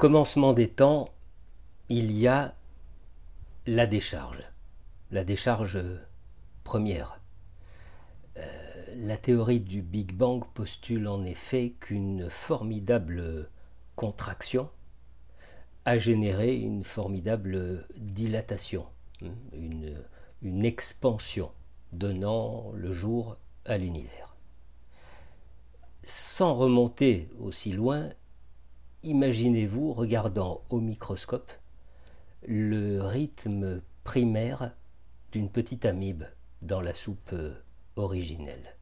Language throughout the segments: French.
Commencement des temps, il y a la décharge, la décharge première. Euh, la théorie du Big Bang postule en effet qu'une formidable contraction a généré une formidable dilatation, une, une expansion donnant le jour à l'univers. Sans remonter aussi loin, imaginez-vous regardant au microscope le rythme primaire d'une petite amibe dans la soupe originelle.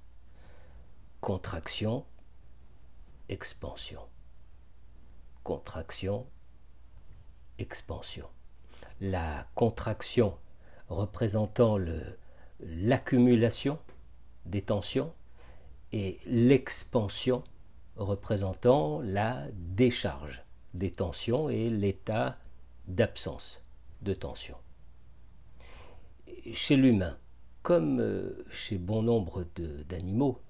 Contraction, expansion. Contraction, expansion. La contraction représentant l'accumulation des tensions et l'expansion représentant la décharge des tensions et l'état d'absence de tension. Chez l'humain, comme euh, chez bon nombre d'animaux,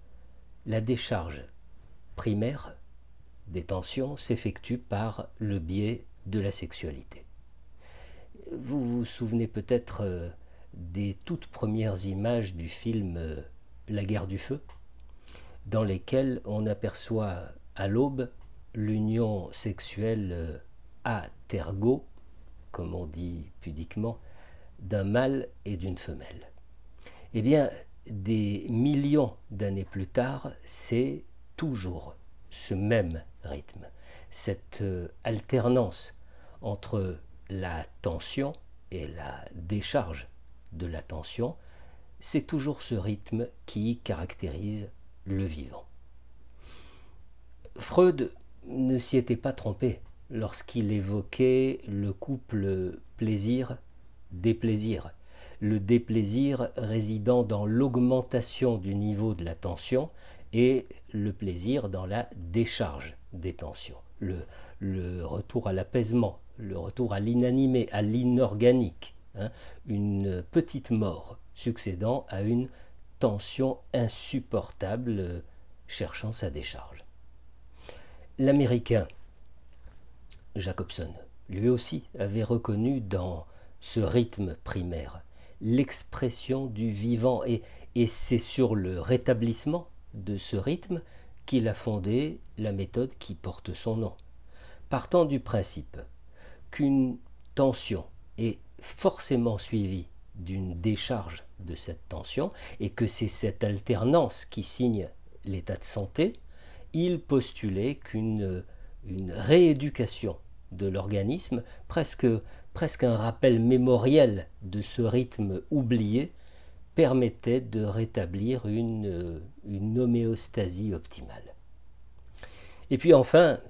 la décharge primaire des tensions s'effectue par le biais de la sexualité. Vous vous souvenez peut-être euh, des toutes premières images du film euh, La guerre du feu, dans lesquelles on aperçoit à l'aube l'union sexuelle à tergo, comme on dit pudiquement, d'un mâle et d'une femelle. Eh bien, des millions d'années plus tard, c'est toujours ce même rythme, cette euh, alternance entre la tension et la décharge de la tension, c'est toujours ce rythme qui caractérise le vivant. Freud ne s'y était pas trompé lorsqu'il évoquait le couple plaisir-déplaisir, le déplaisir résidant dans l'augmentation du niveau de la tension et le plaisir dans la décharge des tensions, le, retour à l'apaisement, le retour à l'inanimé, à l'inorganique, hein, une petite mort succédant à une tension insupportable euh, cherchant sa décharge. L'Américain Jacobson, lui aussi, avait reconnu dans ce rythme primaire l'expression du vivant et, et c'est sur le rétablissement de ce rythme qu'il a fondé la méthode qui porte son nom. Partant du principe qu'une tension est forcément suivie d'une décharge de cette tension et que c'est cette alternance qui signe l'état de santé, il postulait qu'une une rééducation de l'organisme, presque, presque un rappel mémoriel de ce rythme oublié, permettait de rétablir une, une homéostasie optimale. Et puis enfin,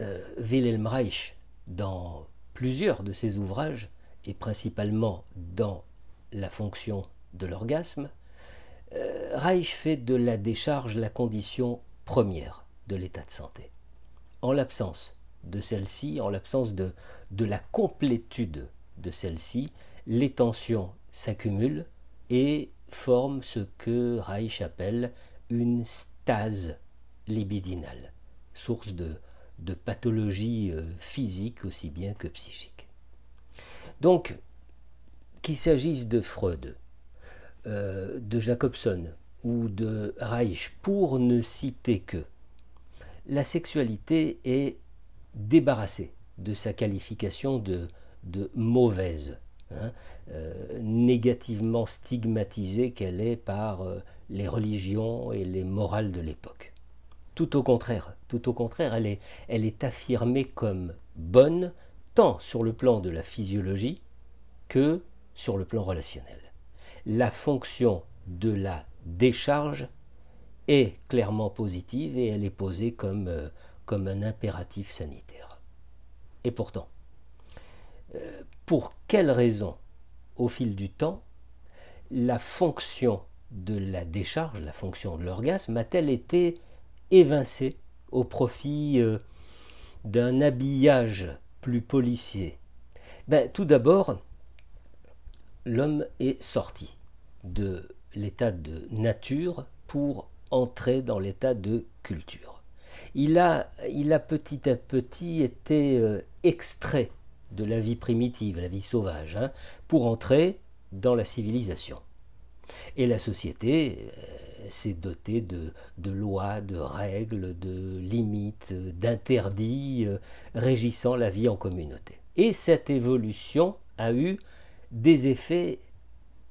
euh, Wilhelm Reich, dans plusieurs de ses ouvrages, et principalement dans la fonction de l'orgasme, euh, Reich fait de la décharge la condition première de l'état de santé. En l'absence de celle-ci, en l'absence de, de la complétude de celle-ci, les tensions s'accumulent et forment ce que Reich appelle une stase libidinale, source de, de pathologies euh, physiques aussi bien que psychiques. Donc, qu'il s'agisse de Freud, euh, de Jacobson ou de Reich, pour ne citer que, la sexualité est débarrassée de sa qualification de, mauvaise, hein, euh, négativement stigmatisée qu'elle est par euh, les religions et les morales de l'époque. Tout au contraire, tout au contraire, elle est, elle est affirmée comme bonne tant sur le plan de la physiologie que sur le plan relationnel. La fonction de la décharge est clairement positive et elle est posée comme, euh, un impératif sanitaire. Et pourtant, euh, pour quelle raison, au fil du temps, la fonction de la décharge, la fonction de l'orgasme, a-t-elle été évincée au profit euh, d'un habillage plus policier? Ben, Tout d'abord, l'homme est sorti de l'état de nature pour entrer dans l'état de culture. il a, il a petit à petit été euh, extrait de la vie primitive, la vie sauvage, hein, pour entrer dans la civilisation. Et la société euh, s'est dotée de, lois, de règles, de limites, d'interdits euh, régissant la vie en communauté. Et cette évolution a eu des effets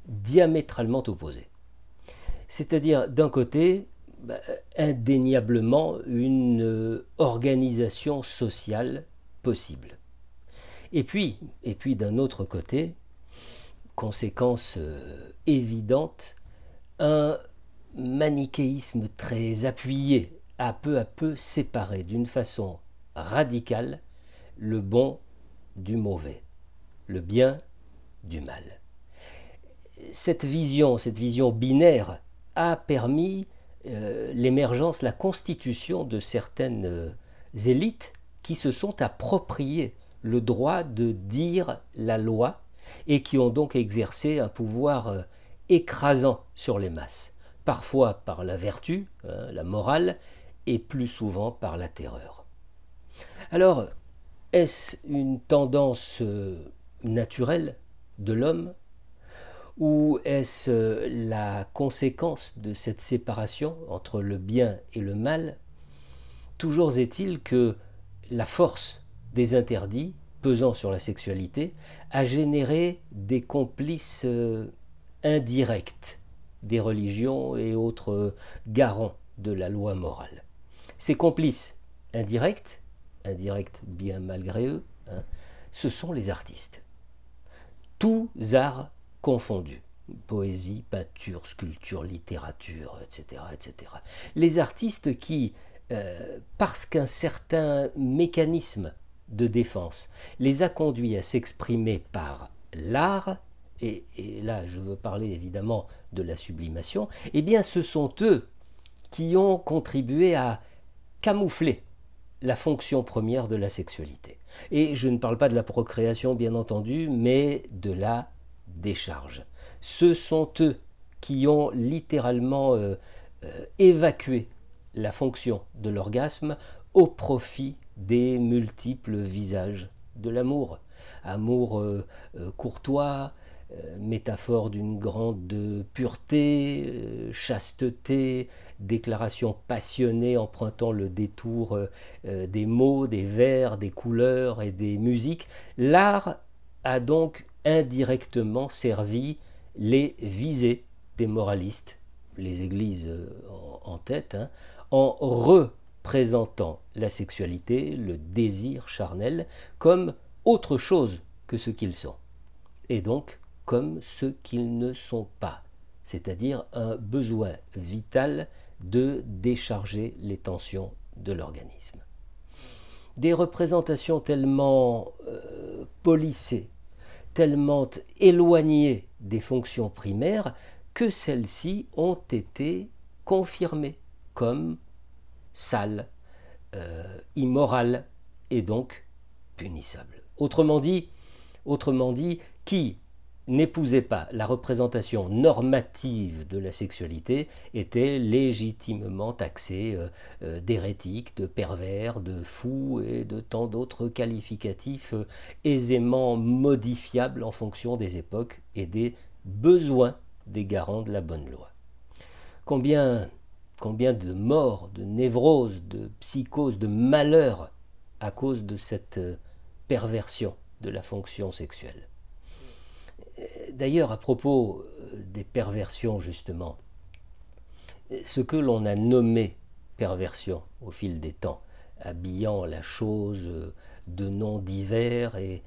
diamétralement opposés. C'est-à-dire, d'un côté, bah, indéniablement une euh, organisation sociale possible. Et puis, et puis d'un autre côté, conséquence euh, évidente, un manichéisme très appuyé a peu à peu séparé d'une façon radicale le bon du mauvais, le bien du mal. Cette vision, cette vision binaire a permis euh, l'émergence, la constitution de certaines euh, élites qui se sont appropriées le droit de dire la loi et qui ont donc exercé un pouvoir euh, écrasant sur les masses, parfois par la vertu, hein, la morale, et plus souvent par la terreur. Alors, est-ce une tendance naturelle de l'homme ou est-ce euh, la conséquence de cette séparation entre le bien et le mal? Toujours est-il que la force des interdits pesant sur la sexualité a généré des complices euh, indirects des religions et autres euh, garants de la loi morale. Ces complices indirects, indirects bien malgré eux, hein, ce sont les artistes. Tous arts confondus. Poésie, peinture, sculpture, littérature, etc. etc. Les artistes qui, euh, parce qu'un certain mécanisme de défense les a conduits à s'exprimer par l'art, et, et, là je veux parler évidemment de la sublimation, eh bien ce sont eux qui ont contribué à camoufler la fonction première de la sexualité. Et je ne parle pas de la procréation bien entendu, mais de la décharge. Ce sont eux qui ont littéralement euh, euh, évacué la fonction de l'orgasme au profit des multiples visages de l'amour. Amour euh, courtois, métaphore d'une grande pureté, chasteté, déclaration passionnée empruntant le détour des mots, des vers, des couleurs et des musiques. L'art a donc indirectement servi les visées des moralistes, les églises euh, en, tête, hein, en représentant la sexualité, le désir charnel, comme autre chose que ce qu'ils sont, et donc comme ce qu'ils ne sont pas, c'est-à-dire un besoin vital de décharger les tensions de l'organisme. Des représentations tellement euh, polissées, tellement éloignées des fonctions primaires que celles-ci ont été confirmées comme sales, euh, immorales et donc punissables. Autrement dit, autrement dit, qui n'épousait pas la représentation normative de la sexualité était légitimement taxé euh, euh, d'hérétique, de pervers, de fou et de tant d'autres qualificatifs euh, aisément modifiables en fonction des époques et des besoins des garants de la bonne loi. Combien, combien de morts, de névroses, de psychoses, de malheurs à cause de cette perversion de la fonction sexuelle? D'ailleurs, à propos euh, des perversions, justement, ce que l'on a nommé perversion au fil des temps, habillant la chose euh, de noms divers et,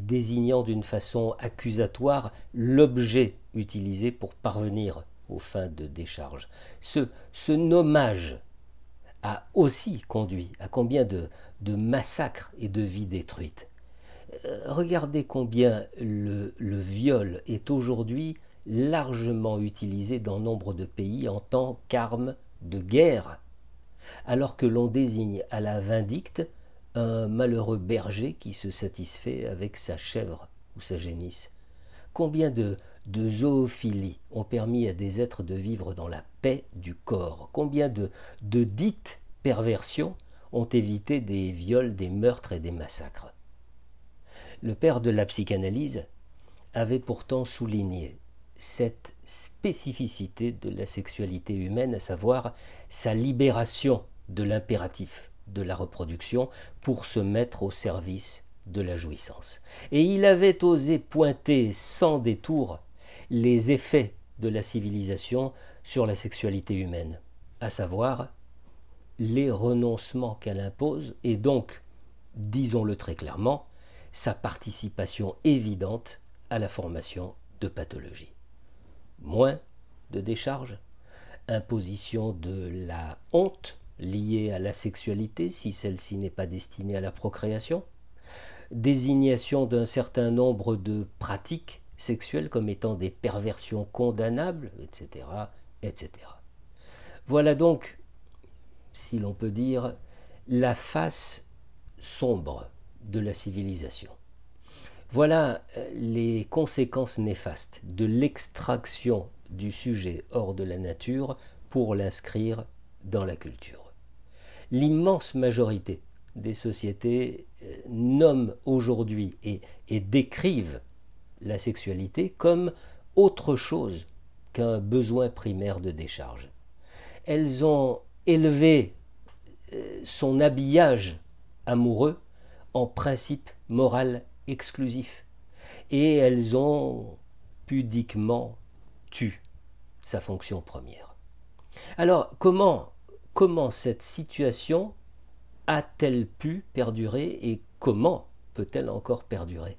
désignant d'une façon accusatoire l'objet utilisé pour parvenir aux fins de décharge. Ce, ce nommage a aussi conduit à combien de massacres et de vies détruites. Euh, regardez combien le, viol est aujourd'hui largement utilisé dans nombre de pays en tant qu'arme de guerre, alors que l'on désigne à la vindicte un malheureux berger qui se satisfait avec sa chèvre ou sa génisse. Combien de, de zoophilie ont permis à des êtres de vivre dans la paix du corps? Combien de dites perversions ont évité des viols, des meurtres et des massacres? Le père de la psychanalyse avait pourtant souligné cette spécificité de la sexualité humaine, à savoir sa libération de l'impératif de la reproduction pour se mettre au service de la jouissance. Et il avait osé pointer sans détour les effets de la civilisation sur la sexualité humaine, à savoir les renoncements qu'elle impose et donc, disons-le très clairement, sa participation évidente à la formation de pathologies. Moins de décharges, imposition de la honte liée à la sexualité si celle-ci n'est pas destinée à la procréation, désignation d'un certain nombre de pratiques sexuelles comme étant des perversions condamnables, etc. etc. Voilà donc, si l'on peut dire, la face sombre de la civilisation. Voilà euh, les conséquences néfastes de l'extraction du sujet hors de la nature pour l'inscrire dans la culture. L'immense majorité des sociétés euh, nomment aujourd'hui et, et décrivent la sexualité comme autre chose qu'un besoin primaire de décharge. Elles ont élevé euh, son habillage amoureux en principe moral exclusif et elles ont pudiquement tu sa fonction première. Alors comment, comment cette situation a-t-elle pu perdurer et comment peut-elle encore perdurer?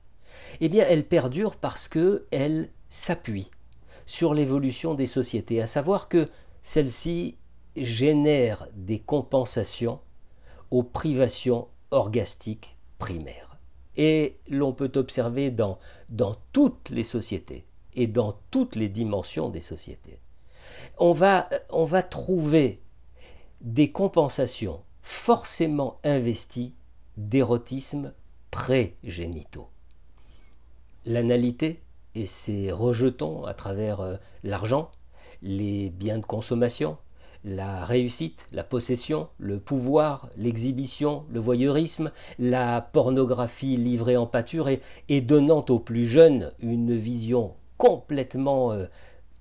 Eh bien, elle perdure parce qu'elle s'appuie sur l'évolution des sociétés, à savoir que celle-ci génère des compensations aux privations orgastiques primaires. Et l'on peut observer dans, dans toutes les sociétés et dans toutes les dimensions des sociétés. On va, on va trouver des compensations forcément investies d'érotisme pré-génitaux. L'analité et ses rejetons à travers euh, l'argent, les biens de consommation, la réussite, la possession, le pouvoir, l'exhibition, le voyeurisme, la pornographie livrée en pâture et, donnant aux plus jeunes une vision complètement euh,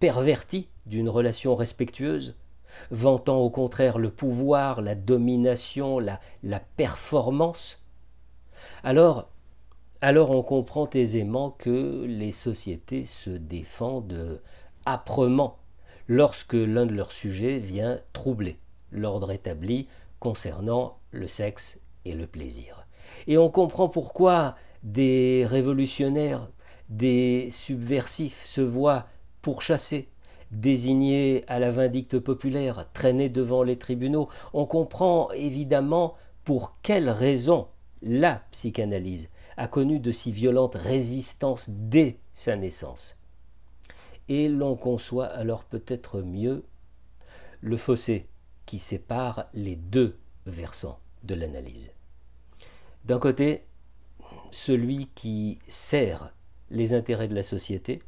pervertie d'une relation respectueuse, vantant au contraire le pouvoir, la domination, la, performance, alors, alors on comprend aisément que les sociétés se défendent âprement lorsque l'un de leurs sujets vient troubler l'ordre établi concernant le sexe et le plaisir. Et on comprend pourquoi des révolutionnaires, des subversifs se voient pourchassés, désignés à la vindicte populaire, traînés devant les tribunaux. On comprend évidemment pour quelles raisons la psychanalyse a connu de si violentes résistances dès sa naissance et l'on conçoit alors peut-être mieux le fossé qui sépare les deux versants de l'analyse. D'un côté, celui qui sert les intérêts de la société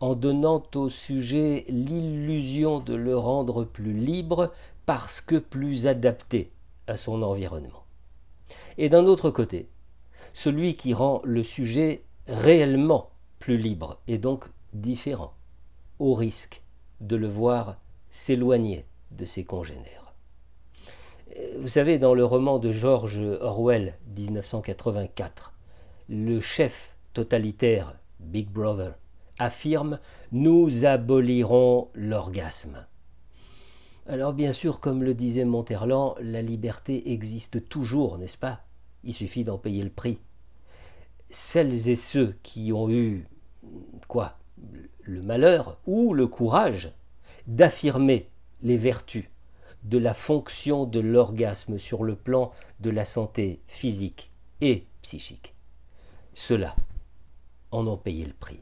en donnant au sujet l'illusion de le rendre plus libre parce que plus adapté à son environnement. Et d'un autre côté, celui qui rend le sujet réellement plus libre et donc différent au risque de le voir s'éloigner de ses congénères. Euh, vous savez, dans le roman de George Orwell, 1984, le chef totalitaire, Big Brother, affirme Nous abolirons l'orgasme. Alors bien sûr, comme le disait Monterland, la liberté existe toujours, n'est-ce pas? Il suffit d'en payer le prix. Celles et ceux qui ont eu quoi? Le malheur ou le courage d'affirmer les vertus de la fonction de l'orgasme sur le plan de la santé physique et psychique. Ceux-là en ont payé le prix.